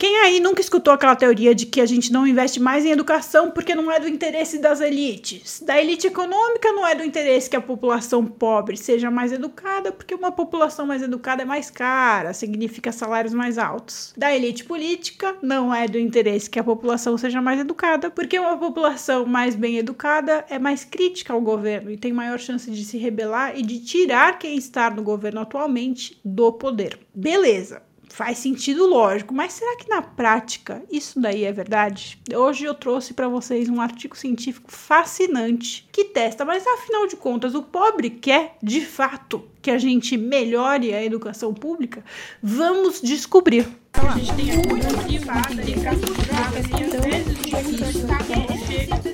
Quem aí nunca escutou aquela teoria de que a gente não investe mais em educação porque não é do interesse das elites? Da elite econômica não é do interesse que a população pobre seja mais educada, porque uma população mais educada é mais cara, significa salários mais altos. Da elite política não é do interesse que a população seja mais educada, porque uma população mais bem educada é mais crítica ao governo e tem maior chance de se rebelar e de tirar quem está no governo atualmente do poder. Beleza faz sentido lógico, mas será que na prática isso daí é verdade? Hoje eu trouxe para vocês um artigo científico fascinante que testa, mas afinal de contas, o pobre quer de fato que a gente melhore a educação pública? Vamos descobrir. a gente tem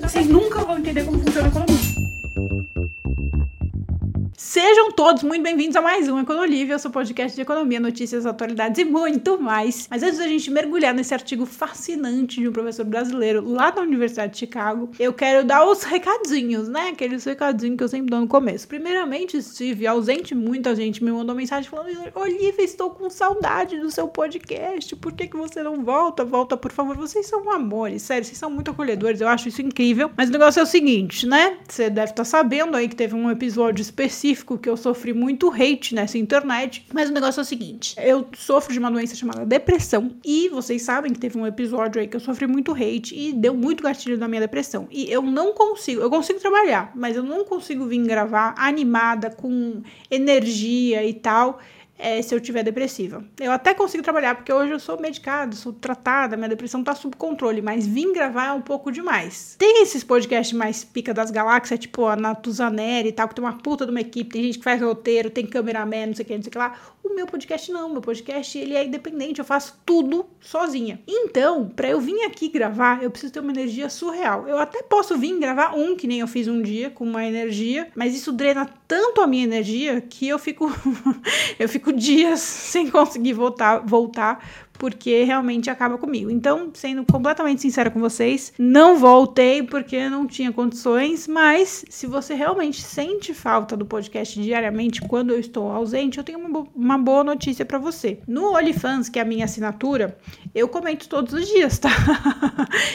Vocês nunca vão entender como funciona a economia. Sejam todos muito bem-vindos a mais um Econolívia, seu podcast de economia, notícias, atualidades e muito mais. Mas antes da gente mergulhar nesse artigo fascinante de um professor brasileiro lá da Universidade de Chicago, eu quero dar os recadinhos, né? Aqueles recadinhos que eu sempre dou no começo. Primeiramente, estive ausente, muita gente me mandou mensagem falando: Olivia, estou com saudade do seu podcast, por que, que você não volta? Volta, por favor, vocês são amores, sério, vocês são muito acolhedores, eu acho isso incrível. Mas o negócio é o seguinte, né? Você deve estar sabendo aí que teve um episódio específico específico que eu sofri muito hate nessa internet, mas o negócio é o seguinte: eu sofro de uma doença chamada depressão e vocês sabem que teve um episódio aí que eu sofri muito hate e deu muito gatilho na minha depressão. E eu não consigo, eu consigo trabalhar, mas eu não consigo vir gravar animada com energia e tal é, se eu tiver depressiva. Eu até consigo trabalhar, porque hoje eu sou medicada, sou tratada, minha depressão tá sob controle, mas vim gravar é um pouco demais. Tem esses podcasts mais pica das galáxias, tipo a Natuzaneri e tal, que tem uma puta de uma equipe, tem gente que faz roteiro, tem cameraman, não sei o que, não sei o que lá. O meu podcast não, meu podcast ele é independente, eu faço tudo sozinha. Então, para eu vir aqui gravar, eu preciso ter uma energia surreal. Eu até posso vir gravar um, que nem eu fiz um dia, com uma energia, mas isso drena tanto a minha energia que eu fico eu fico dias sem conseguir voltar voltar porque realmente acaba comigo. Então, sendo completamente sincera com vocês, não voltei porque não tinha condições, mas se você realmente sente falta do podcast diariamente quando eu estou ausente, eu tenho uma, uma boa notícia para você. No OnlyFans, que é a minha assinatura, eu comento todos os dias, tá?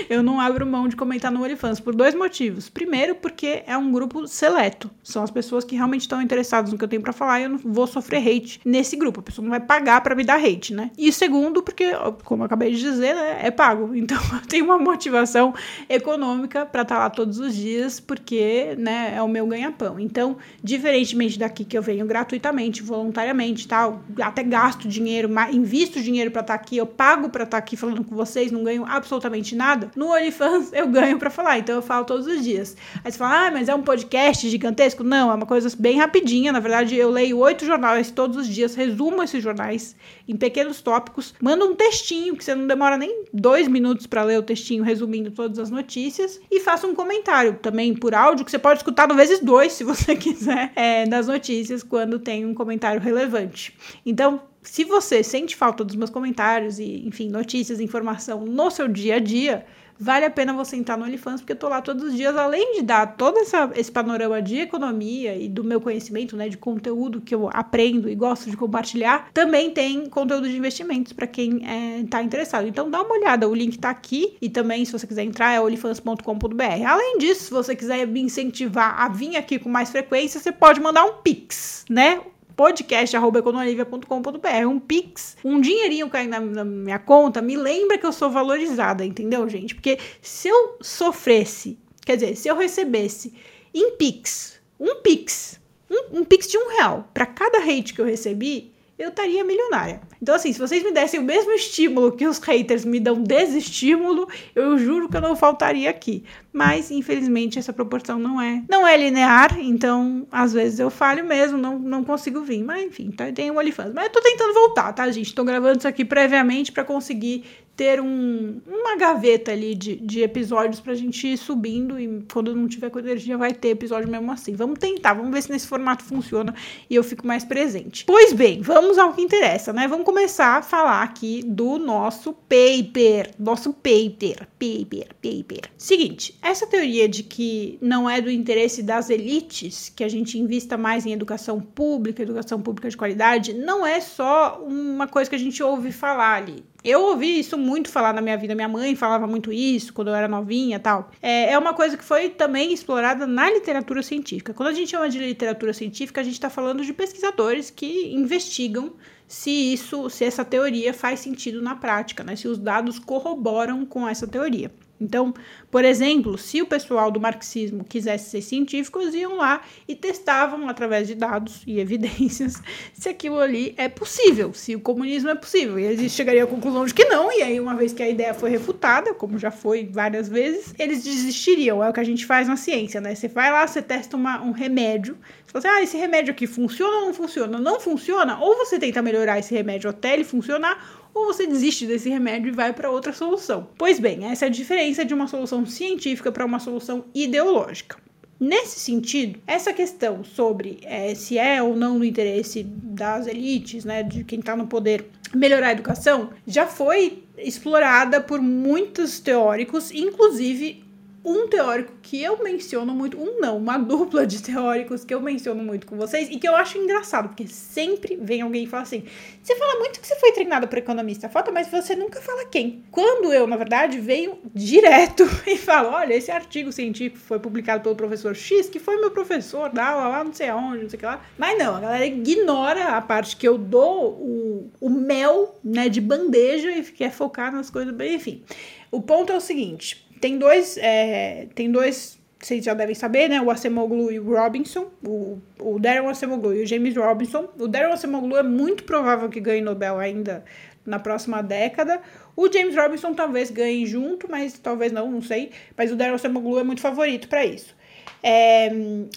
eu não abro mão de comentar no OnlyFans por dois motivos. Primeiro, porque é um grupo seleto. São as pessoas que realmente estão interessadas no que eu tenho para falar e eu não vou sofrer hate nesse grupo. A pessoa não vai pagar para me dar hate, né? E segundo, porque, como eu acabei de dizer, né, é pago. Então eu tenho uma motivação econômica para estar tá lá todos os dias, porque né, é o meu ganha-pão. Então, diferentemente daqui que eu venho gratuitamente, voluntariamente tal, até gasto dinheiro, invisto dinheiro para estar tá aqui, eu pago para estar tá aqui falando com vocês, não ganho absolutamente nada. No OnlyFans eu ganho para falar, então eu falo todos os dias. Aí você fala, ah, mas é um podcast gigantesco? Não, é uma coisa bem rapidinha. Na verdade, eu leio oito jornais todos os dias, resumo esses jornais em pequenos tópicos, mando manda um textinho, que você não demora nem dois minutos para ler o textinho resumindo todas as notícias, e faça um comentário também por áudio, que você pode escutar no vezes dois, se você quiser, é, das notícias, quando tem um comentário relevante. Então, se você sente falta dos meus comentários e, enfim, notícias, informação no seu dia a dia, vale a pena você entrar no OnlyFans, porque eu tô lá todos os dias, além de dar todo essa, esse panorama de economia e do meu conhecimento, né, de conteúdo que eu aprendo e gosto de compartilhar, também tem conteúdo de investimentos para quem é, tá interessado. Então dá uma olhada, o link tá aqui e também se você quiser entrar é olifans.com.br. Além disso, se você quiser me incentivar a vir aqui com mais frequência, você pode mandar um pix, né? podcast.econolivia.com.br, um pix, um dinheirinho caindo na, na, minha conta, me lembra que eu sou valorizada, entendeu, gente? Porque se eu sofresse, quer dizer, se eu recebesse em pix, um pix, um, um pix de um real para cada hate que eu recebi, eu estaria milionária. Então, assim, se vocês me dessem o mesmo estímulo que os haters me dão desestímulo, eu juro que eu não faltaria aqui. Mas, infelizmente, essa proporção não é não é linear, então, às vezes eu falho mesmo, não, não consigo vir. Mas, enfim, tá, tem um OnlyFans. Mas eu tô tentando voltar, tá, gente? Tô gravando isso aqui previamente para conseguir ter um, uma gaveta ali de, de episódios pra gente ir subindo e quando não tiver com energia vai ter episódio mesmo assim. Vamos tentar, vamos ver se nesse formato funciona e eu fico mais presente. Pois bem, vamos ao que interessa, né? Vamos começar a falar aqui do nosso paper, nosso paper, paper, paper. Seguinte, essa teoria de que não é do interesse das elites que a gente invista mais em educação pública, educação pública de qualidade, não é só uma coisa que a gente ouve falar ali Eu ouvi isso muito falar na minha vida. Minha mãe falava muito isso quando eu era novinha tal. É, é uma coisa que foi também explorada na literatura científica. Quando a gente chama de literatura científica, a gente está falando de pesquisadores que investigam se isso, se essa teoria faz sentido na prática, né? Se os dados corroboram com essa teoria. Então, por exemplo, se o pessoal do marxismo quisesse ser científicos, iam lá e testavam através de dados e evidências se aquilo ali é possível, se o comunismo é possível. E eles chegariam à conclusão de que não, e aí, uma vez que a ideia foi refutada, como já foi várias vezes, eles desistiriam. É o que a gente faz na ciência, né? Você vai lá, você testa uma, um remédio, você fala assim, ah, esse remédio aqui funciona ou não funciona? Não funciona, ou você tenta melhorar esse remédio até ele funcionar, ou você desiste desse remédio e vai para outra solução. Pois bem, essa é a diferença de uma solução científica para uma solução ideológica. Nesse sentido, essa questão sobre é, se é ou não no interesse das elites, né, de quem está no poder, melhorar a educação, já foi explorada por muitos teóricos, inclusive um teórico que eu menciono muito, um não, uma dupla de teóricos que eu menciono muito com vocês e que eu acho engraçado, porque sempre vem alguém e fala assim: você fala muito que você foi treinado para economista, falta, mas você nunca fala quem. Quando eu, na verdade, venho direto e falo: olha, esse artigo científico foi publicado pelo professor X, que foi meu professor da aula lá, não sei aonde, não sei o que lá. Mas não, a galera ignora a parte que eu dou o, o mel, né, de bandeja e quer focar nas coisas, enfim. O ponto é o seguinte tem dois, é, tem dois, vocês já devem saber, né? O Acemoglu e o Robinson, o, o Darren Acemoglu e o James Robinson. O Darren Acemoglu é muito provável que ganhe Nobel ainda na próxima década. O James Robinson talvez ganhe junto, mas talvez não, não sei. Mas o Darren Acemoglu é muito favorito para isso. É,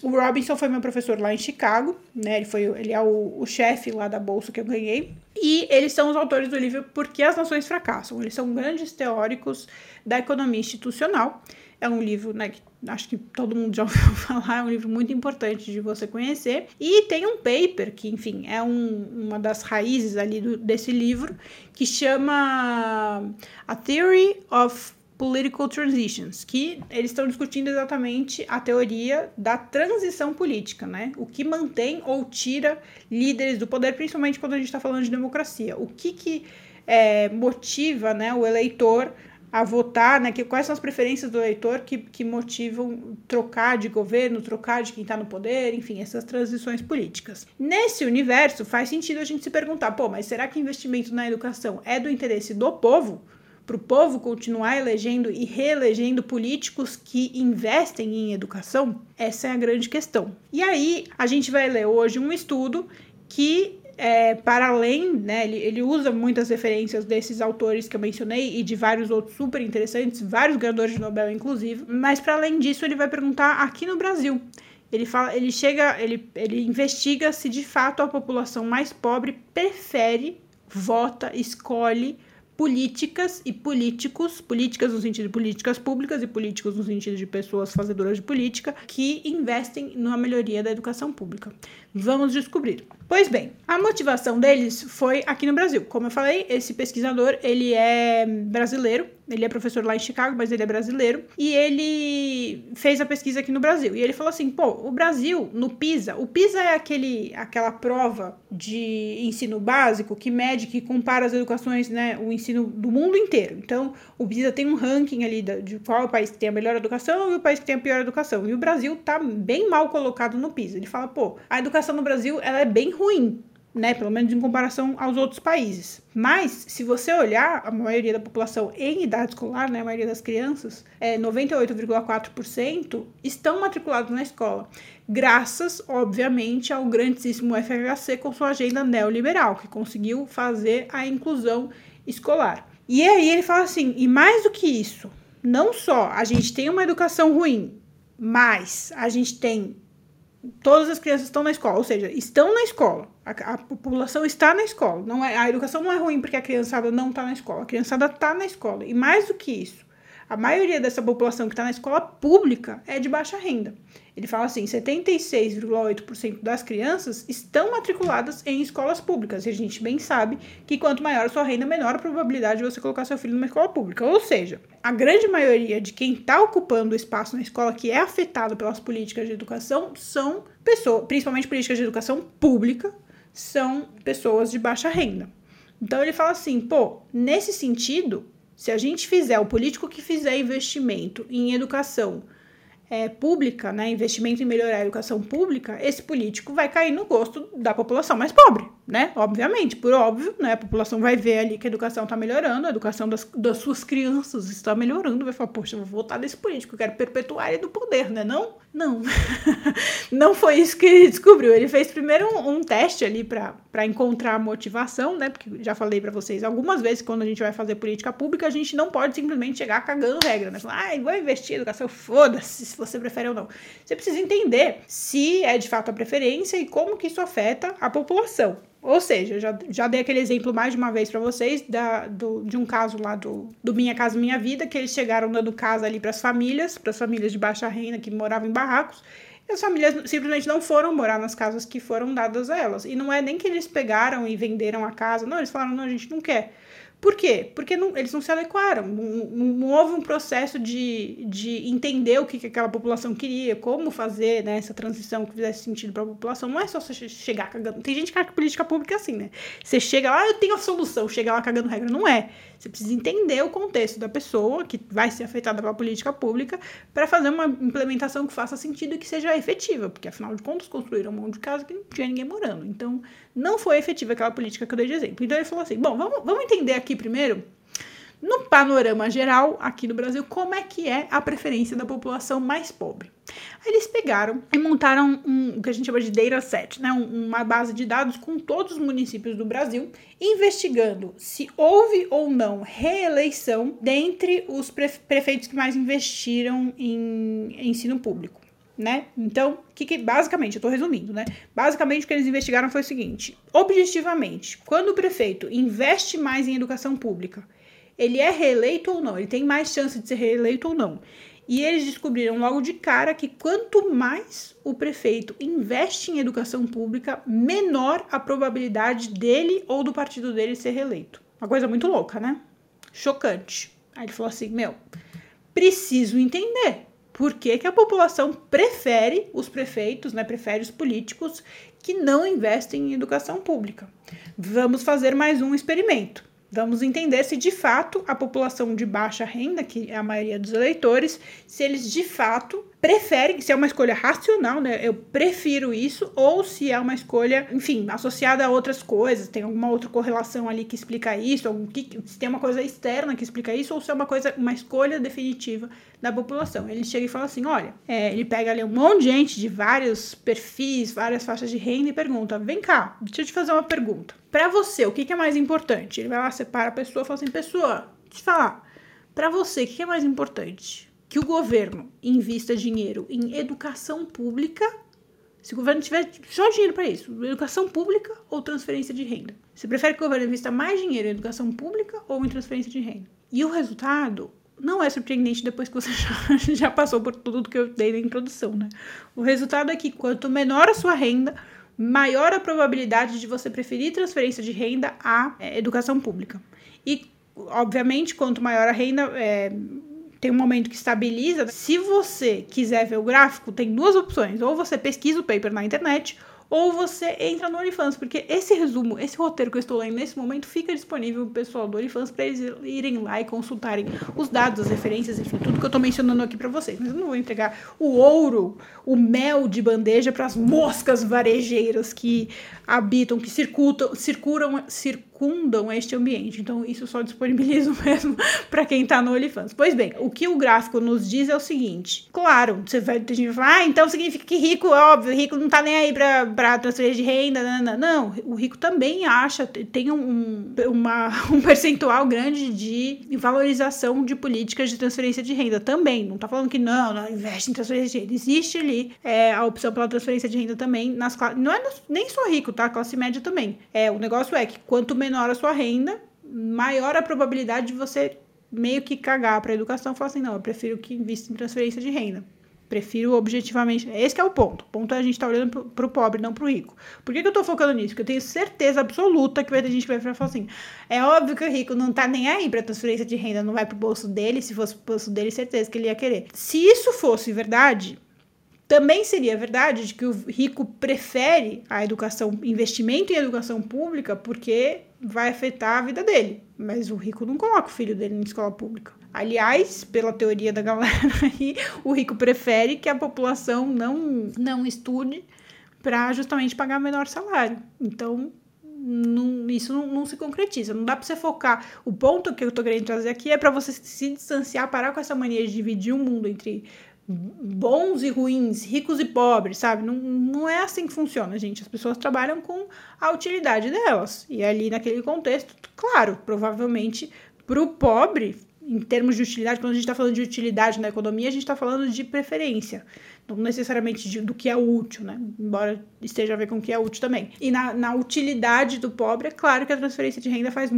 o Robinson foi meu professor lá em Chicago, né? Ele, foi, ele é o, o chefe lá da bolsa que eu ganhei. E eles são os autores do livro Por que as Nações Fracassam. Eles são grandes teóricos da economia institucional. É um livro, né, que acho que todo mundo já ouviu falar, é um livro muito importante de você conhecer. E tem um paper, que, enfim, é um, uma das raízes ali do, desse livro, que chama A Theory of Political Transitions, que eles estão discutindo exatamente a teoria da transição política, né? O que mantém ou tira líderes do poder, principalmente quando a gente está falando de democracia. O que, que é, motiva né, o eleitor a votar, né? Que, quais são as preferências do eleitor que, que motivam trocar de governo, trocar de quem está no poder, enfim, essas transições políticas. Nesse universo, faz sentido a gente se perguntar, pô, mas será que investimento na educação é do interesse do povo? Para o povo continuar elegendo e reelegendo políticos que investem em educação? Essa é a grande questão. E aí, a gente vai ler hoje um estudo que é, para além, né, ele, ele usa muitas referências desses autores que eu mencionei e de vários outros super interessantes, vários ganhadores de Nobel, inclusive, mas para além disso, ele vai perguntar aqui no Brasil. Ele fala, ele chega, ele, ele investiga se de fato a população mais pobre prefere, vota, escolhe políticas e políticos, políticas no sentido de políticas públicas e políticos no sentido de pessoas fazedoras de política, que investem na melhoria da educação pública. Vamos descobrir. Pois bem, a motivação deles foi aqui no Brasil. Como eu falei, esse pesquisador, ele é brasileiro, ele é professor lá em Chicago, mas ele é brasileiro, e ele fez a pesquisa aqui no Brasil. E ele falou assim: pô, o Brasil, no PISA, o PISA é aquele, aquela prova de ensino básico que mede, que compara as educações, né, o ensino do mundo inteiro. Então, o PISA tem um ranking ali de qual é o país que tem a melhor educação e o país que tem a pior educação. E o Brasil tá bem mal colocado no PISA. Ele fala: pô, a educação no Brasil ela é bem ruim né? Pelo menos em comparação aos outros países. Mas, se você olhar a maioria da população em idade escolar, né? A maioria das crianças, é 98,4% estão matriculados na escola. Graças, obviamente, ao grandíssimo FHC com sua agenda neoliberal, que conseguiu fazer a inclusão escolar. E aí ele fala assim: e mais do que isso, não só a gente tem uma educação ruim, mas a gente tem todas as crianças estão na escola, ou seja, estão na escola. A, a, população está na escola. Não é, a educação não é ruim porque a criançada não está na escola. A criançada está na escola. E mais do que isso, a maioria dessa população que está na escola pública é de baixa renda. Ele fala assim: 76,8% das crianças estão matriculadas em escolas públicas. E a gente bem sabe que quanto maior a sua renda, menor a probabilidade de você colocar seu filho numa escola pública. Ou seja, a grande maioria de quem está ocupando o espaço na escola que é afetado pelas políticas de educação são pessoas, principalmente políticas de educação pública, são pessoas de baixa renda. Então ele fala assim, pô, nesse sentido, se a gente fizer, o político que fizer investimento em educação é, pública, né, investimento em melhorar a educação pública, esse político vai cair no gosto da população mais pobre, né? Obviamente, por óbvio, né? A população vai ver ali que a educação está melhorando, a educação das, das suas crianças está melhorando, vai falar, poxa, vou votar nesse político, eu quero perpetuar ele do poder, né? Não? Não. não foi isso que ele descobriu. Ele fez primeiro um, um teste ali para encontrar motivação, né? Porque já falei para vocês algumas vezes quando a gente vai fazer política pública, a gente não pode simplesmente chegar cagando regra, né? Falar, ai, vou investir em educação, foda-se se você prefere ou não. Você precisa entender se é de fato a preferência e como que isso afeta a população. Ou seja, já, já dei aquele exemplo mais de uma vez para vocês da, do, de um caso lá do, do Minha Casa Minha Vida, que eles chegaram dando casa ali para as famílias, para as famílias de baixa renda que moravam em barracos, e as famílias simplesmente não foram morar nas casas que foram dadas a elas. E não é nem que eles pegaram e venderam a casa, não, eles falaram, não, a gente não quer. Por quê? Porque não, eles não se adequaram, não, não, houve um processo de, de entender o que, que aquela população queria, como fazer né, essa transição que fizesse sentido para a população. Não é só você chegar cagando. Tem gente que acha que política pública é assim, né? Você chega lá, eu tenho a solução, chega lá cagando regra. Não é. Você precisa entender o contexto da pessoa que vai ser afetada pela política pública para fazer uma implementação que faça sentido e que seja efetiva, porque afinal de contas construíram um monte de casa que não tinha ninguém morando. Então, não foi efetiva aquela política que eu dei de exemplo. Então ele falou assim: bom, vamos, vamos entender aqui primeiro no panorama geral, aqui no Brasil, como é que é a preferência da população mais pobre. Eles pegaram e montaram um, o que a gente chama de dataset, né? uma base de dados com todos os municípios do Brasil, investigando se houve ou não reeleição dentre os prefeitos que mais investiram em ensino público. Né? Então, que, que basicamente, eu estou resumindo, né? Basicamente, o que eles investigaram foi o seguinte: objetivamente, quando o prefeito investe mais em educação pública ele é reeleito ou não, ele tem mais chance de ser reeleito ou não. E eles descobriram logo de cara que quanto mais o prefeito investe em educação pública, menor a probabilidade dele ou do partido dele ser reeleito. Uma coisa muito louca, né? Chocante. Aí ele falou assim: Meu, preciso entender por que, que a população prefere os prefeitos, né? Prefere os políticos que não investem em educação pública. Vamos fazer mais um experimento. Vamos entender se de fato a população de baixa renda, que é a maioria dos eleitores, se eles de fato preferem, se é uma escolha racional, né? Eu prefiro isso, ou se é uma escolha, enfim, associada a outras coisas, tem alguma outra correlação ali que explica isso, algum, que, se tem uma coisa externa que explica isso, ou se é uma coisa, uma escolha definitiva da população. Ele chega e fala assim: olha, é, ele pega ali um monte de gente de vários perfis, várias faixas de renda e pergunta: vem cá, deixa eu te fazer uma pergunta. Para você, o que, que, é mais importante? Ele vai lá, separa a pessoa e fala assim: pessoa, te falar, para você, o que é mais importante? Que o governo invista dinheiro em educação pública se o governo tiver só dinheiro para isso, educação pública ou transferência de renda? Você prefere que o governo invista mais dinheiro em educação pública ou em transferência de renda? E o resultado não é surpreendente depois que você já, já passou por tudo que eu dei na introdução, né? O resultado é que quanto menor a sua renda, maior a probabilidade de você preferir transferência de renda à é, educação pública. E, obviamente, quanto maior a renda, é, tem um momento que estabiliza. Se você quiser ver o gráfico, tem duas opções. Ou você pesquisa o paper na internet, ou você entra no OnlyFans, porque esse resumo, esse roteiro que eu estou lendo nesse momento fica disponível pro pessoal do OnlyFans para eles irem lá e consultarem os dados, as referências, enfim, tudo que eu estou mencionando aqui para vocês. Mas eu não vou entregar o ouro, o mel de bandeja para as moscas varejeiras que habitam, que circulam, circulam, circundam este ambiente. Então, isso só disponibilizo mesmo para quem está no OnlyFans. Pois bem, o que o gráfico nos diz é o seguinte: claro, você vai ter gente falar, ah, então significa que rico, óbvio, rico não tá nem aí para transferir de renda. Não, não, o rico também acha, tem um, uma, um percentual grande de valorização de políticas de transferência de renda também. Não tá falando que não, não investe em transferência de renda. Existe ali é, a opção pela transferência de renda também nas Não é nem só rico, tá? Classe média também. É, o negócio é que quanto menor a sua renda, maior a probabilidade de você meio que cagar para a educação falar assim, não, eu prefiro que invista em transferência de renda. Prefiro objetivamente. Esse é o ponto. O ponto é a gente estar tá olhando para o pobre, não para o rico. Por que, que eu estou focando nisso? Porque eu tenho certeza absoluta que vai ter gente que vai falar assim. É óbvio que o rico não está nem aí para transferência de renda, não vai para o bolso dele. Se fosse pro bolso dele, certeza que ele ia querer. Se isso fosse verdade, também seria verdade de que o rico prefere a educação, investimento em educação pública, porque vai afetar a vida dele. Mas o rico não coloca o filho dele na escola pública. Aliás, pela teoria da galera aí, o rico prefere que a população não, não estude para justamente pagar menor salário. Então, não, isso não, não, se concretiza. Não dá para você focar. O ponto que eu tô querendo trazer aqui é para você se distanciar, parar com essa mania de dividir o mundo entre bons e ruins, ricos e pobres, sabe? Não, não é assim que funciona, gente. As pessoas trabalham com a utilidade delas. E ali, naquele contexto, claro, provavelmente para o pobre, em termos de utilidade, quando a gente está falando de utilidade na economia, a gente está falando de preferência. Não necessariamente de, do que é útil, né? Embora esteja a ver com o que é útil também. E na, na utilidade do pobre, é claro que a transferência de renda faz,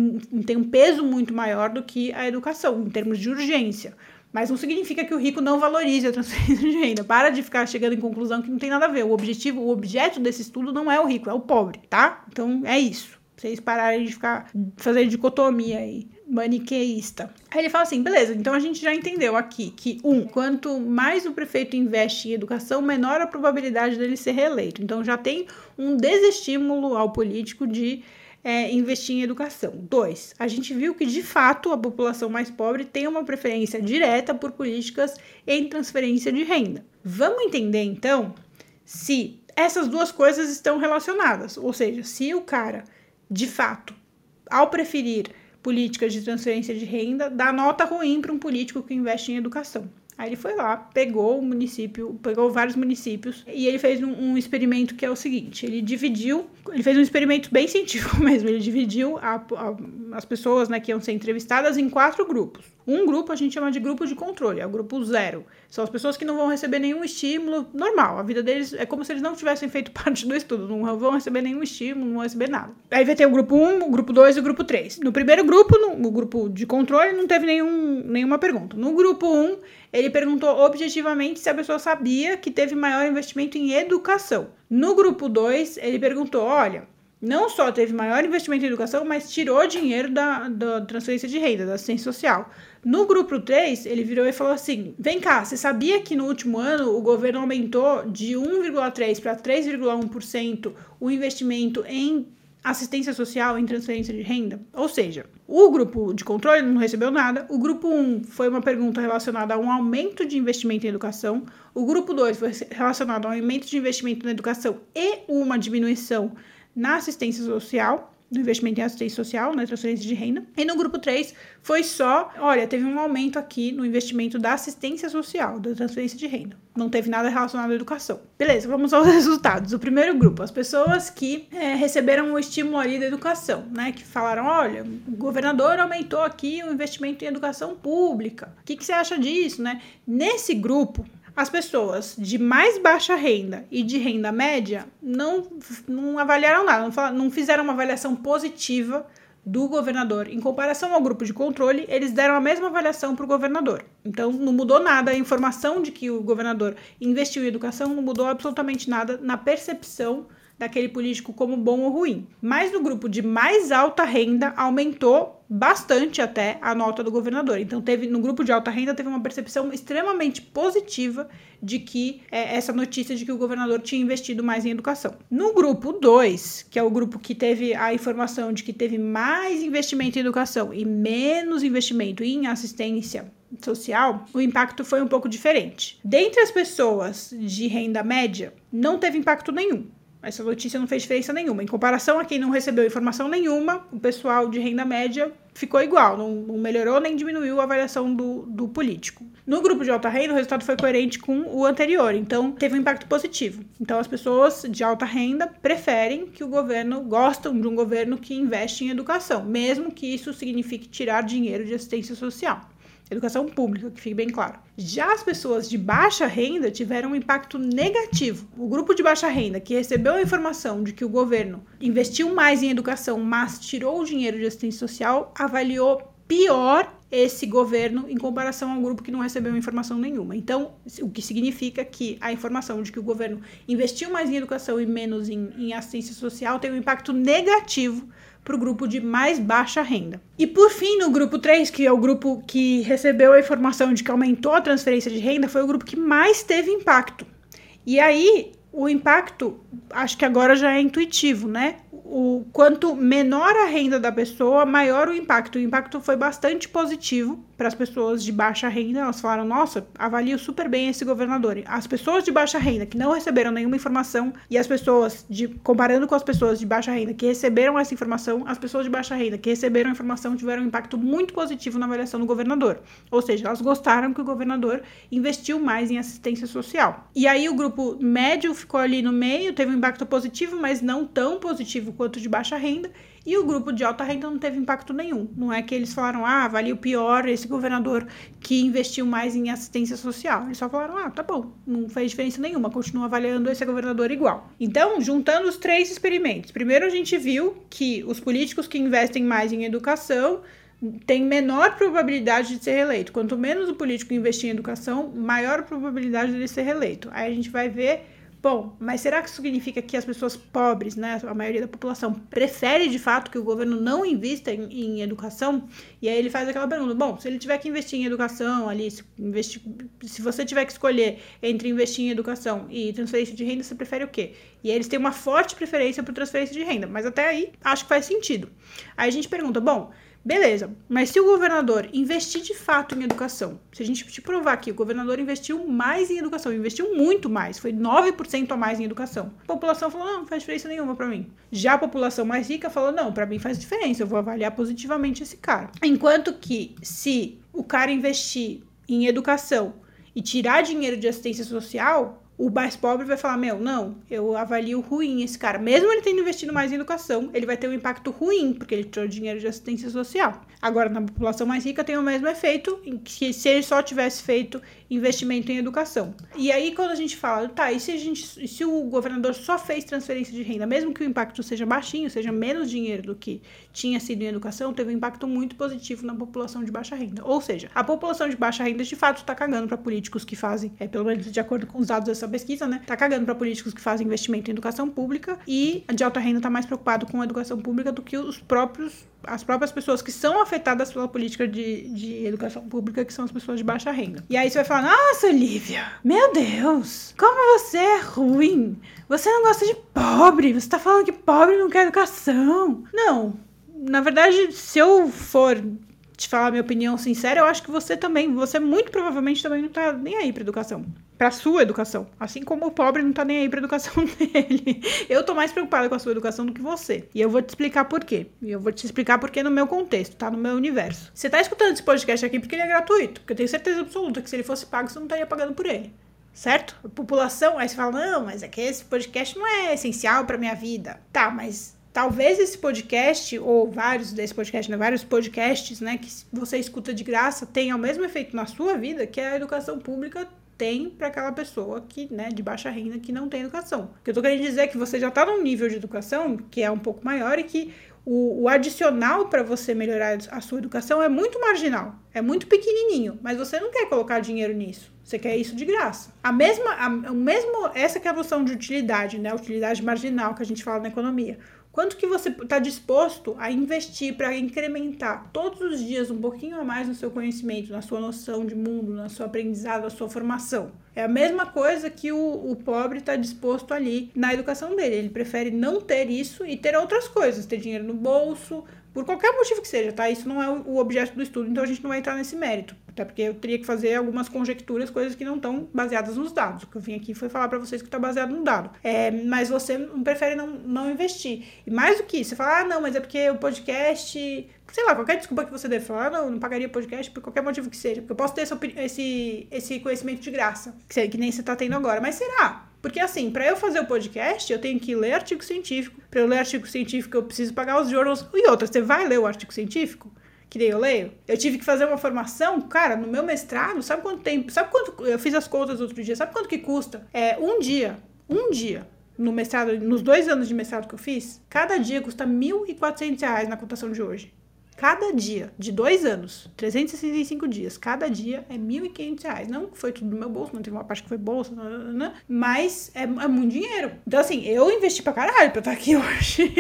tem um peso muito maior do que a educação, em termos de urgência. Mas não significa que o rico não valorize a transferência de renda. Para de ficar chegando em conclusão que não tem nada a ver. O objetivo, o objeto desse estudo não é o rico, é o pobre, tá? Então é isso. Vocês pararem de ficar fazendo dicotomia aí maniqueísta. Aí ele fala assim: beleza, então a gente já entendeu aqui que, um, quanto mais o prefeito investe em educação, menor a probabilidade dele ser reeleito. Então já tem um desestímulo ao político de é, investir em educação. Dois, a gente viu que de fato a população mais pobre tem uma preferência direta por políticas em transferência de renda. Vamos entender então se essas duas coisas estão relacionadas, ou seja, se o cara de fato, ao preferir políticas de transferência de renda, dá nota ruim para um político que investe em educação. Aí ele foi lá, pegou o município, pegou vários municípios e ele fez um, um, experimento que é o seguinte: ele dividiu, ele fez um experimento bem científico mesmo. Ele dividiu a, a, as pessoas né, que iam ser entrevistadas em quatro grupos. Um grupo a gente chama de grupo de controle, é o grupo zero. São as pessoas que não vão receber nenhum estímulo normal. A vida deles é como se eles não tivessem feito parte do estudo, não vão receber nenhum estímulo, não vão receber nada. Aí vai ter o grupo 1, o grupo 2 e o grupo 3. No primeiro grupo, no, no grupo de controle, não teve nenhum, nenhuma pergunta. No grupo 1, ele perguntou objetivamente se a pessoa sabia que teve maior investimento em educação. No grupo 2, ele perguntou: olha, não só teve maior investimento em educação, mas tirou dinheiro da, da transferência de renda, da assistência social. No grupo 3, ele virou e falou assim: vem cá, você sabia que no último ano o governo aumentou de 1,3% para 3,1% o investimento em assistência social em transferência de renda? Ou seja, o grupo de controle não recebeu nada, o grupo 1 foi uma pergunta relacionada a um aumento de investimento em educação, o grupo 2 foi relacionado a um aumento de investimento na educação e uma diminuição na assistência social, do investimento em assistência social, na transferência de renda. E no grupo 3 foi só, olha, teve um aumento aqui no investimento da assistência social, da transferência de renda. Não teve nada relacionado à educação. Beleza, vamos aos resultados. O primeiro grupo, as pessoas que é, receberam o estímulo ali da educação, né? Que falaram, olha, o governador aumentou aqui o investimento em educação pública. O que, que você acha disso, né? Nesse grupo, as pessoas de mais baixa renda e de renda média não, não avaliaram nada, não, não fizeram uma avaliação positiva do governador. Em comparação ao grupo de controle, eles deram a mesma avaliação para o governador. Então, não mudou nada. A informação de que o governador investiu em educação não mudou absolutamente nada na percepção daquele político como bom ou ruim. Mas no grupo de mais alta renda aumentou bastante até a nota do governador. Então teve no grupo de alta renda teve uma percepção extremamente positiva de que é, essa notícia de que o governador tinha investido mais em educação. No grupo 2, que é o grupo que teve a informação de que teve mais investimento em educação e menos investimento em assistência social, o impacto foi um pouco diferente. Dentre as pessoas de renda média, não teve impacto nenhum. Essa notícia não fez diferença nenhuma. Em comparação a quem não recebeu informação nenhuma, o pessoal de renda média ficou igual, não, não melhorou nem diminuiu a avaliação do, do político. No grupo de alta renda, o resultado foi coerente com o anterior, então teve um impacto positivo. Então as pessoas de alta renda preferem que o governo, gostam de um governo que investe em educação, mesmo que isso signifique tirar dinheiro de assistência social. Educação pública, que fique bem claro. Já as pessoas de baixa renda tiveram um impacto negativo. O grupo de baixa renda, que recebeu a informação de que o governo investiu mais em educação, mas tirou o dinheiro de assistência social, avaliou pior esse governo em comparação ao grupo que não recebeu informação nenhuma. Então, o que significa que a informação de que o governo investiu mais em educação e menos em, em assistência social tem um impacto negativo para o grupo de mais baixa renda. E por fim, no grupo 3, que é o grupo que recebeu a informação de que aumentou a transferência de renda, foi o grupo que mais teve impacto. E aí, o impacto, acho que agora já é intuitivo, né? o quanto menor a renda da pessoa, maior o impacto. O impacto foi bastante positivo para as pessoas de baixa renda. Elas falaram: "Nossa, avalio super bem esse governador". As pessoas de baixa renda que não receberam nenhuma informação e as pessoas de comparando com as pessoas de baixa renda que receberam essa informação, as pessoas de baixa renda que receberam a informação tiveram um impacto muito positivo na avaliação do governador. Ou seja, elas gostaram que o governador investiu mais em assistência social. E aí o grupo médio ficou ali no meio, teve um impacto positivo, mas não tão positivo quanto de baixa renda, e o grupo de alta renda não teve impacto nenhum. Não é que eles falaram, ah, valia o pior esse governador que investiu mais em assistência social. Eles só falaram, ah, tá bom, não fez diferença nenhuma, continua avaliando esse governador igual. Então, juntando os três experimentos, primeiro a gente viu que os políticos que investem mais em educação tem menor probabilidade de ser reeleito. Quanto menos o político investir em educação, maior probabilidade de ele ser reeleito. Aí a gente vai ver Bom, mas será que isso significa que as pessoas pobres, né, a maioria da população, prefere de fato que o governo não invista em, em educação? E aí ele faz aquela pergunta: bom, se ele tiver que investir em educação ali, se, investir, se você tiver que escolher entre investir em educação e transferência de renda, você prefere o quê? E aí eles têm uma forte preferência por transferência de renda, mas até aí acho que faz sentido. Aí a gente pergunta: bom, Beleza, mas se o governador investir de fato em educação, se a gente te provar que o governador investiu mais em educação, investiu muito mais, foi 9% a mais em educação, a população falou: não, não faz diferença nenhuma para mim. Já a população mais rica falou: não, para mim faz diferença, eu vou avaliar positivamente esse cara. Enquanto que se o cara investir em educação e tirar dinheiro de assistência social, o mais pobre vai falar: Meu, não, eu avalio ruim esse cara. Mesmo ele tendo investido mais em educação, ele vai ter um impacto ruim, porque ele tirou dinheiro de assistência social. Agora, na população mais rica, tem o mesmo efeito que se ele só tivesse feito investimento em educação. E aí, quando a gente fala, tá, e se, a gente, se o governador só fez transferência de renda, mesmo que o impacto seja baixinho, seja menos dinheiro do que tinha sido em educação, teve um impacto muito positivo na população de baixa renda. Ou seja, a população de baixa renda, de fato, está cagando para políticos que fazem, é, pelo menos de acordo com os dados dessa pesquisa, né? Tá cagando para políticos que fazem investimento em educação pública e a de alta renda tá mais preocupado com a educação pública do que os próprios as próprias pessoas que são afetadas pela política de, de educação pública, que são as pessoas de baixa renda. E aí você vai falar, nossa, Olivia, meu Deus, como você é ruim. Você não gosta de pobre. Você tá falando que pobre não quer educação. Não. Na verdade, se eu for te falar minha opinião sincera, eu acho que você também, você muito provavelmente também não tá nem aí pra educação para sua educação, assim como o pobre não tá nem aí para educação dele. Eu tô mais preocupada com a sua educação do que você. E eu vou te explicar por quê. E eu vou te explicar por quê no meu contexto, tá no meu universo. Você tá escutando esse podcast aqui porque ele é gratuito, porque eu tenho certeza absoluta que se ele fosse pago, você não estaria pagando por ele. Certo? A população, aí você fala: "Não, mas é que esse podcast não é essencial para minha vida". Tá, mas talvez esse podcast, ou vários desse podcast, né, vários podcasts, né, que você escuta de graça, tenham o mesmo efeito na sua vida que a educação pública tem para aquela pessoa que, né, de baixa renda que não tem educação. O que eu tô querendo dizer é que você já está num nível de educação que é um pouco maior e que o, o adicional para você melhorar a sua educação é muito marginal, é muito pequenininho, mas você não quer colocar dinheiro nisso. Você quer isso de graça. A mesma, a, o mesmo, essa que é a noção de utilidade, né? Utilidade marginal que a gente fala na economia. Quanto que você está disposto a investir para incrementar todos os dias um pouquinho a mais no seu conhecimento, na sua noção de mundo, na sua aprendizado, na sua formação? É a mesma coisa que o, o pobre está disposto ali na educação dele. Ele prefere não ter isso e ter outras coisas, ter dinheiro no bolso, por qualquer motivo que seja, tá? Isso não é o objeto do estudo, então a gente não vai entrar nesse mérito. Até porque eu teria que fazer algumas conjecturas, coisas que não estão baseadas nos dados. O que eu vim aqui foi falar para vocês que está baseado no dado. É, mas você prefere não, não investir. E mais do que isso, você fala, ah, não, mas é porque o podcast. Sei lá, qualquer desculpa que você dê, falar, ah, não, não pagaria podcast por qualquer motivo que seja. Porque eu posso ter esse, esse, esse conhecimento de graça, que, que nem você está tendo agora. Mas será? Porque assim, para eu fazer o podcast, eu tenho que ler artigo científico. Para eu ler artigo científico, eu preciso pagar os journals. E outra, você vai ler o artigo científico? Que daí eu leio? Eu tive que fazer uma formação, cara, no meu mestrado, sabe quanto tempo? Sabe quanto? Eu fiz as contas outro dia, sabe quanto que custa? É um dia. Um dia. No mestrado, nos dois anos de mestrado que eu fiz, cada dia custa R$ 1.400 na cotação de hoje. Cada dia, de dois anos, 365 dias, cada dia é R$ 1.500. Não foi tudo do meu bolso, não teve uma parte que foi bolsa, não, não, não, mas é, é, muito dinheiro. Então, assim, eu investi pra caralho pra estar aqui hoje.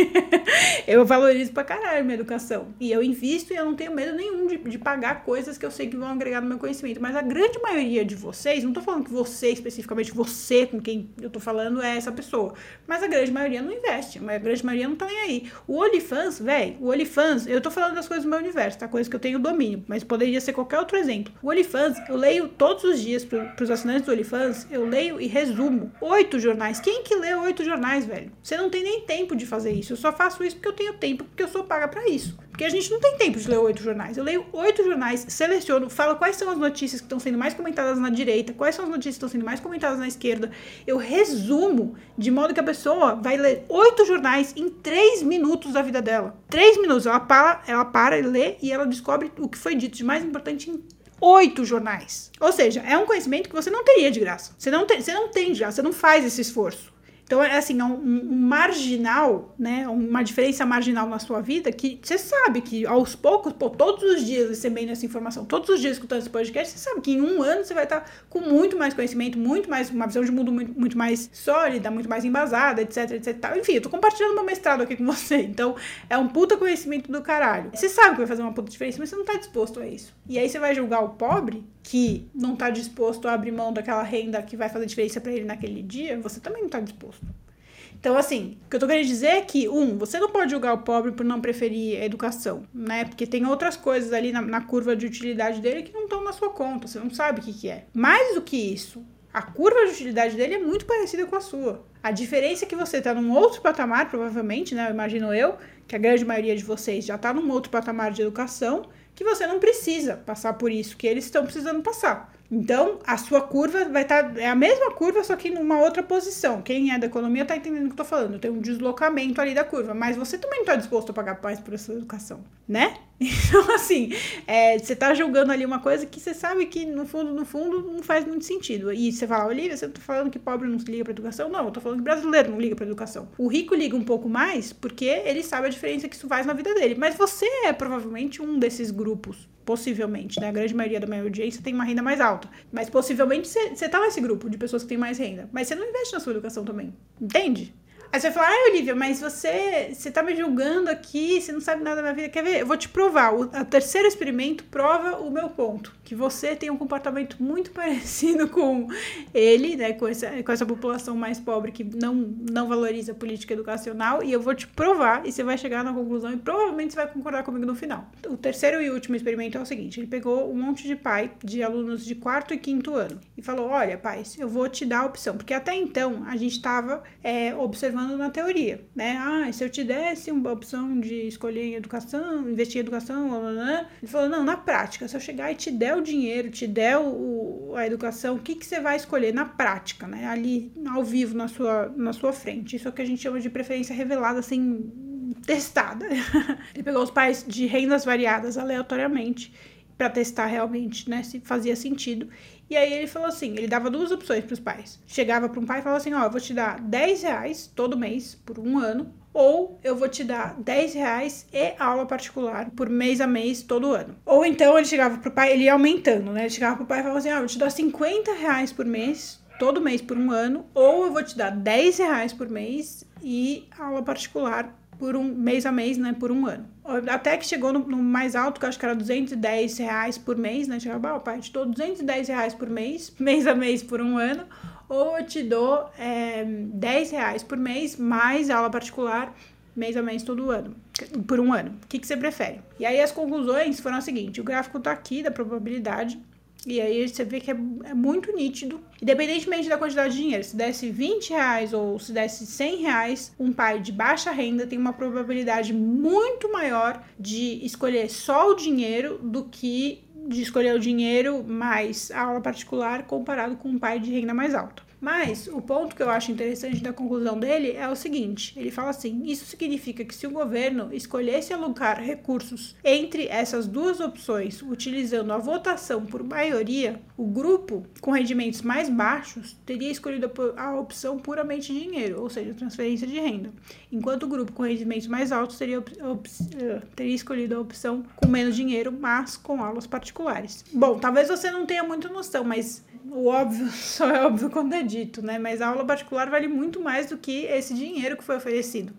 eu valorizo pra caralho minha educação. E eu invisto e eu não tenho medo nenhum de, de pagar coisas que eu sei que vão agregar no meu conhecimento. Mas a grande maioria de vocês, não tô falando que você especificamente, você com quem eu tô falando é essa pessoa, mas a grande maioria não investe. A grande maioria não tá nem aí. O OnlyFans, velho, o OnlyFans, eu tô falando coisas do meu universo, tá? Coisas que eu tenho domínio, mas poderia ser qualquer outro exemplo. O OnlyFans, eu leio todos os dias pro, pros assinantes do OnlyFans, eu leio e resumo oito jornais. Quem que lê oito jornais, velho? Você não tem nem tempo de fazer isso. Eu só faço isso porque eu tenho tempo, porque eu sou paga para isso. Porque a gente não tem tempo de ler oito jornais. Eu leio oito jornais, seleciono, falo quais são as notícias que estão sendo mais comentadas na direita, quais são as notícias que estão sendo mais comentadas na esquerda. Eu resumo de modo que a pessoa vai ler oito jornais em três minutos da vida dela. Três minutos. Ela para, ela para e lê e ela descobre o que foi dito de mais importante em oito jornais. Ou seja, é um conhecimento que você não teria de graça. Você não tem, você não tem de graça, você não faz esse esforço. Então, é assim, é um, um, marginal, né? Uma diferença marginal na sua vida que você sabe que aos poucos, pô, todos os dias recebendo essa informação, todos os dias escutando esse podcast, você sabe que em um ano você vai estar com muito mais conhecimento, muito mais, uma visão de mundo muito, muito mais sólida, muito mais embasada, etc, etc. Tal. Enfim, eu tô compartilhando meu mestrado aqui com você. Então, é um puta conhecimento do caralho. Você sabe que vai fazer uma puta diferença, mas você não tá disposto a isso. E aí você vai julgar o pobre que não tá disposto a abrir mão daquela renda que vai fazer diferença para ele naquele dia, você também não tá disposto. Então, assim, o que eu tô querendo dizer é que, um, você não pode julgar o pobre por não preferir a educação, né? Porque tem outras coisas ali na, na curva de utilidade dele que não estão na sua conta, você não sabe o que, que é. Mais do que isso, a curva de utilidade dele é muito parecida com a sua. A diferença é que você está num outro patamar, provavelmente, né? Eu imagino eu, que a grande maioria de vocês já está num outro patamar de educação, que você não precisa passar por isso, que eles estão precisando passar. Então, a sua curva vai estar. Tá, é a mesma curva, só que numa outra posição. Quem é da economia está entendendo o que eu tô falando. Tem um deslocamento ali da curva. Mas você também não está disposto a pagar mais por essa educação, né? Então, assim, é, você está julgando ali uma coisa que você sabe que, no fundo, no fundo, não faz muito sentido. E você fala, Olivia, você tá falando que pobre não se liga para educação? Não, eu tô falando que brasileiro não liga para educação. O rico liga um pouco mais porque ele sabe a diferença que isso faz na vida dele. Mas você é provavelmente um desses grupos possivelmente, né? A grande maioria da minha audiência tem uma renda mais alta. Mas possivelmente você tá nesse grupo de pessoas que têm mais renda. Mas você não investe na sua educação também. Entende? Aí você vai falar, ah, Olivia, mas você, você tá me julgando aqui, você não sabe nada da minha vida. Quer ver? Eu vou te provar. O terceiro experimento prova o meu ponto. Que você tem um comportamento muito parecido com ele, né? Com essa, com essa população mais pobre que não, não valoriza a política educacional. E eu vou te provar e você vai chegar na conclusão e provavelmente você vai concordar comigo no final. O terceiro e último experimento é o seguinte: ele pegou um monte de pai de alunos de quarto e quinto ano e falou: Olha, pais, eu vou te dar a opção. Porque até então a gente estava é, observando falando na teoria, né? Ah, se eu te desse uma opção de escolher em educação, investir em educação, blá, blá, blá. ele falou, não, na prática, se eu chegar e te der o dinheiro, te der o, a educação, o que, que você vai escolher na prática, né? Ali, ao vivo, na sua, na sua frente. Isso é o que a gente chama de preferência revelada, assim, testada. ele pegou os pais de rendas variadas aleatoriamente para testar realmente, né, se fazia sentido. E aí ele falou assim, ele dava duas opções para os pais. Chegava para um pai e falava assim, ó, eu vou te dar 10 reais todo mês por um ano, ou eu vou te dar 10 reais e aula particular por mês a mês todo ano. Ou então ele chegava pro pai, ele ia aumentando, né? Ele chegava pro pai e falava assim, ó, eu vou te dar 50 reais por mês, todo mês por um ano, ou eu vou te dar 10 reais por mês e aula particular por um mês a mês, né, por um ano. Até que chegou no, no mais alto, que eu acho que era 210 reais por mês, né? Chegava, ah, pai, eu te dou 210 reais por mês, mês a mês por um ano, ou eu te dou é, 10 reais por mês, mais aula particular, mês a mês todo ano, por um ano. O que, que você prefere? E aí as conclusões foram as seguintes: o gráfico tá aqui da probabilidade e aí você vê que é, é, muito nítido. Independentemente da quantidade de dinheiro, se desse 20 reais ou se desse 100 reais, um pai de baixa renda tem uma probabilidade muito maior de escolher só o dinheiro do que de escolher o dinheiro mais a aula particular comparado com um pai de renda mais alta. Mas o ponto que eu acho interessante da conclusão dele é o seguinte: ele fala assim, isso significa que se o governo escolhesse alocar recursos entre essas duas opções, utilizando a votação por maioria, o grupo com rendimentos mais baixos teria escolhido a opção puramente dinheiro, ou seja, transferência de renda, enquanto o grupo com rendimentos mais altos teria, eh, teria escolhido a opção com menos dinheiro, mas com aulas particulares. Bom, talvez você não tenha muita noção, mas o óbvio só é óbvio quando é dito, né? Mas a aula particular vale muito mais do que esse dinheiro que foi oferecido.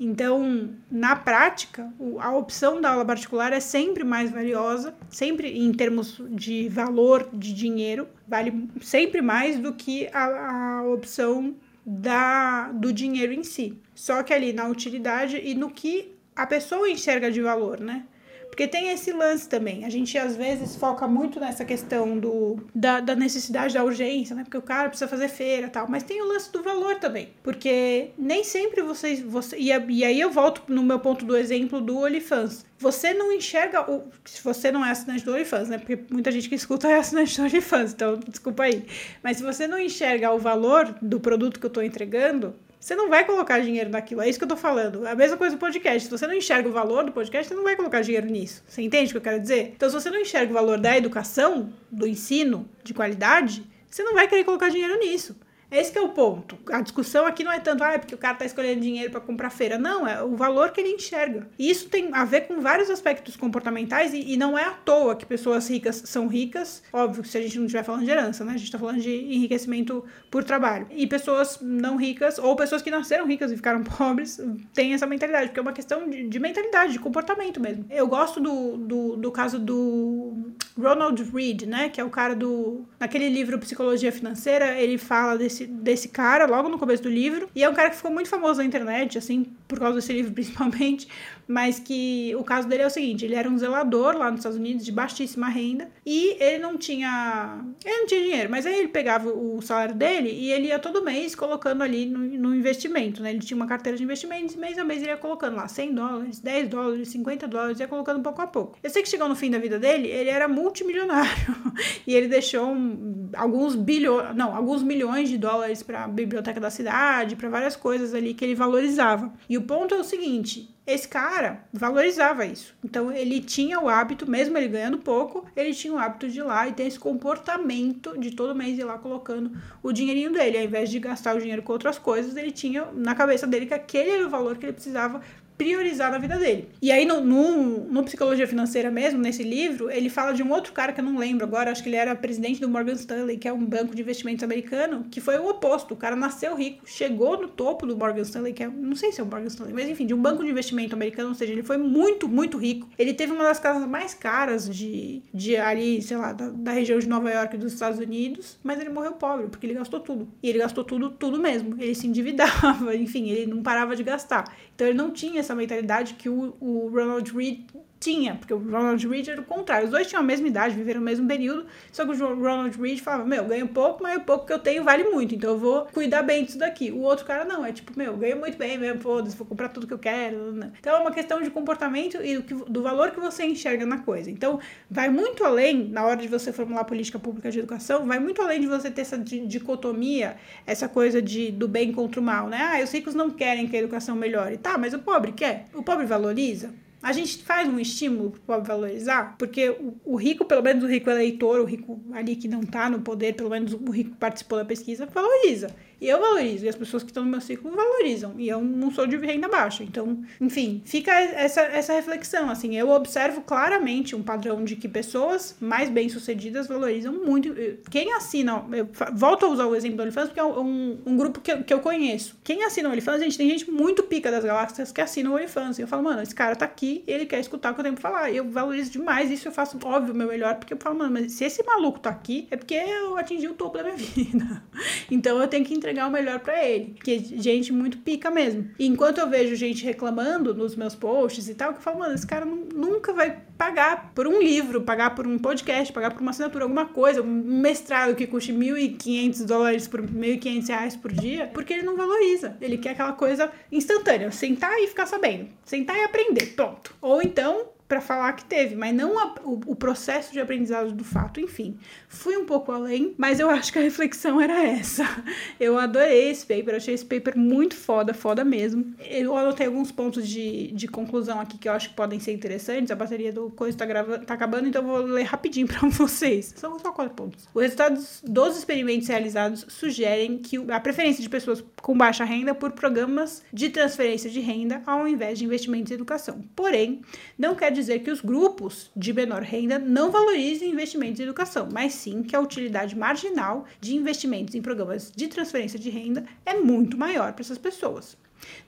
Então, na prática, a opção da aula particular é sempre mais valiosa, sempre em termos de valor de dinheiro, vale sempre mais do que a, a opção da, do dinheiro em si. Só que ali na utilidade e no que a pessoa enxerga de valor, né? Porque tem esse lance também. A gente às vezes foca muito nessa questão do, da, da necessidade da urgência, né? Porque o cara precisa fazer feira tal. Mas tem o lance do valor também. Porque nem sempre vocês. Você, e, e aí eu volto no meu ponto do exemplo do OnlyFans. Você não enxerga. O, se você não é assinante do OnlyFans, né? Porque muita gente que escuta é assinante do OnlyFans, então desculpa aí. Mas se você não enxerga o valor do produto que eu estou entregando, você não vai colocar dinheiro naquilo. É isso que eu tô falando. A mesma coisa do podcast. Se você não enxerga o valor do podcast, você não vai colocar dinheiro nisso. Você entende o que eu quero dizer? Então, se você não enxerga o valor da educação, do ensino de qualidade, você não vai querer colocar dinheiro nisso. Esse é o ponto. A discussão aqui não é tanto, ah, é porque o cara tá escolhendo dinheiro para comprar feira. Não, é o valor que ele enxerga. E isso tem a ver com vários aspectos comportamentais e, e não é à toa que pessoas ricas são ricas. Óbvio, se a gente não estiver falando de herança, né? A gente tá falando de enriquecimento por trabalho. E pessoas não ricas, ou pessoas que nasceram ricas e ficaram pobres, têm essa mentalidade, porque é uma questão de, de mentalidade, de comportamento mesmo. Eu gosto do, do, do caso do Ronald Reed, né? Que é o cara do. Naquele livro Psicologia Financeira, ele fala desse desse, desse cara logo no começo do livro. E é um cara que ficou muito famoso na internet, assim, por causa desse livro principalmente. Mas que o caso dele é o seguinte: ele era um zelador lá nos Estados Unidos de baixíssima renda e ele não tinha. Ele não tinha dinheiro, mas aí ele pegava o salário dele e ele ia todo mês colocando ali no, no investimento, né? Ele tinha uma carteira de investimentos e mês a mês ele ia colocando lá 100 dólares, 10 dólares, 50 dólares, ia colocando pouco a pouco. Eu sei que chegou no fim da vida dele, ele era multimilionário e ele deixou um, alguns bilhões, não, alguns milhões de dólares para a biblioteca da cidade, para várias coisas ali que ele valorizava. E o ponto é o seguinte: esse cara valorizava isso. Então ele tinha o hábito, mesmo ele ganhando pouco, ele tinha o hábito de ir lá e ter esse comportamento de todo mês ir lá colocando o dinheirinho dele. Ao invés de gastar o dinheiro com outras coisas, ele tinha na cabeça dele que aquele era o valor que ele precisava priorizar na vida dele. E aí, no, no, no, Psicologia Financeira mesmo, nesse livro, ele fala de um outro cara que eu não lembro agora, acho que ele era presidente do Morgan Stanley, que é um banco de investimentos americano, que foi o oposto. O cara nasceu rico, chegou no topo do Morgan Stanley, que é, não sei se é o Morgan Stanley, mas enfim, de um banco de investimento americano, ou seja, ele foi muito, muito rico. Ele teve uma das casas mais caras de, de ali, sei lá, da, da região de Nova York dos Estados Unidos, mas ele morreu pobre, porque ele gastou tudo. E ele gastou tudo, tudo mesmo. Ele se endividava, enfim, ele não parava de gastar. Então ele não tinha essa mentalidade que o, o Ronald Reed tinha, porque o Ronald Reed era o contrário. Os dois tinham a mesma idade, viveram o mesmo período, só que o Ronald Reed falava: Meu, ganho pouco, mas o pouco que eu tenho vale muito, então eu vou cuidar bem disso daqui. O outro cara não, é tipo: Meu, ganho muito bem mesmo, foda-se, vou comprar tudo que eu quero. Então é uma questão de comportamento e do, do valor que você enxerga na coisa. Então vai muito além, na hora de você formular política pública de educação, vai muito além de você ter essa dicotomia, essa coisa de, do bem contra o mal, né? Ah, os ricos não querem que a educação melhore. Tá, mas o pobre quer? O pobre valoriza? A gente faz um estímulo para o pobre valorizar, porque o, o, rico, pelo menos o rico eleitor, o rico ali que não está no poder, pelo menos o rico que participou da pesquisa, valoriza. E eu valorizo, e as pessoas que estão no meu ciclo valorizam. E eu não sou de renda baixa. Então, enfim, fica essa, essa reflexão. Assim, eu observo claramente um padrão de que pessoas mais bem-sucedidas valorizam muito. Quem assina, eu volto a usar o exemplo do OnlyFans, porque é um, um grupo que eu, que eu conheço. Quem assina o OnlyFans, gente, tem gente muito pica das galáxias que assina o OnlyFans. E eu falo, mano, esse cara tá aqui, ele quer escutar o que eu tenho pra falar. Eu valorizo demais isso, eu faço, óbvio, o meu melhor, porque eu falo, mano, mas se esse maluco tá aqui, é porque eu atingi o topo da minha vida. então eu tenho que entregar entregar o melhor para ele. Porque gente muito pica mesmo. E enquanto eu vejo gente reclamando nos meus posts e tal, que eu falo, mano, esse cara nunca vai pagar por um livro, pagar por um podcast, pagar por uma assinatura, alguma coisa, um mestrado que custe 1.500 dólares por 1.500 reais por dia, porque ele não valoriza. Ele quer aquela coisa instantânea, sentar e ficar sabendo, sentar e aprender, pronto. Ou então para falar que teve, mas não a, o, o, processo de aprendizado do fato. Enfim, fui um pouco além, mas eu acho que a reflexão era essa. Eu adorei esse paper, achei esse paper muito foda, foda mesmo. Eu anotei alguns pontos de, de conclusão aqui que eu acho que podem ser interessantes. A bateria do coisa tá, tá acabando, então eu vou ler rapidinho para vocês. São só quatro pontos. Os resultados dos experimentos realizados sugerem que a preferência de pessoas com baixa renda por programas de transferência de renda ao invés de investimentos em educação. Porém, não quer dizer que os grupos de menor renda não valorizem investimentos em educação, mas sim que a utilidade marginal de investimentos em programas de transferência de renda é muito maior para essas pessoas.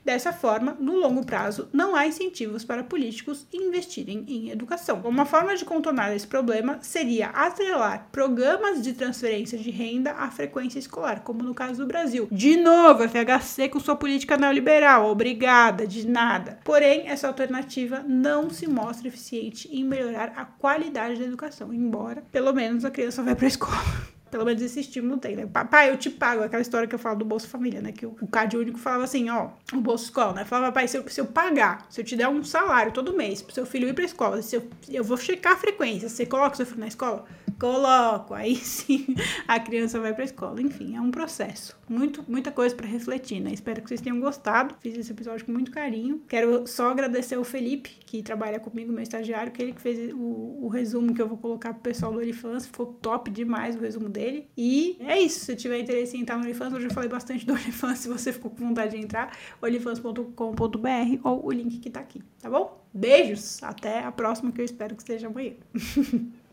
Dessa forma, no longo prazo, não há incentivos para políticos investirem em educação. Uma forma de contornar esse problema seria atrelar programas de transferência de renda à frequência escolar, como no caso do Brasil. De novo, FHC com sua política neoliberal, obrigada, de nada. Porém, essa alternativa não se mostra eficiente em melhorar a qualidade da educação, embora pelo menos a criança vá para a escola. Pelo menos esse estímulo tem, né? Papai, eu te pago. Aquela história que eu falo do Bolsa Família, né? Que o, o CAD único falava assim, ó, o Bolsa Escola, né? Falava, papai, se eu, se eu pagar, se eu te der um salário todo mês pro seu filho ir pra escola, se eu, eu vou checar a frequência, você coloca o seu filho na escola? Coloco. Aí sim a criança vai pra escola. Enfim, é um processo. Muito, muita coisa para refletir, né? Espero que vocês tenham gostado. Fiz esse episódio com muito carinho. Quero só agradecer ao Felipe, que trabalha comigo, meu estagiário, que ele que fez o, o resumo que eu vou colocar pro pessoal do Olifans. Ficou top demais o resumo dele dele. E é isso. Se tiver interesse em entrar no OnlyFans, eu falei bastante do OnlyFans. Se você ficou com vontade de entrar, olifans.com.br ou o link que tá aqui, tá bom? Beijos! Até a próxima, que eu espero que esteja amanhã.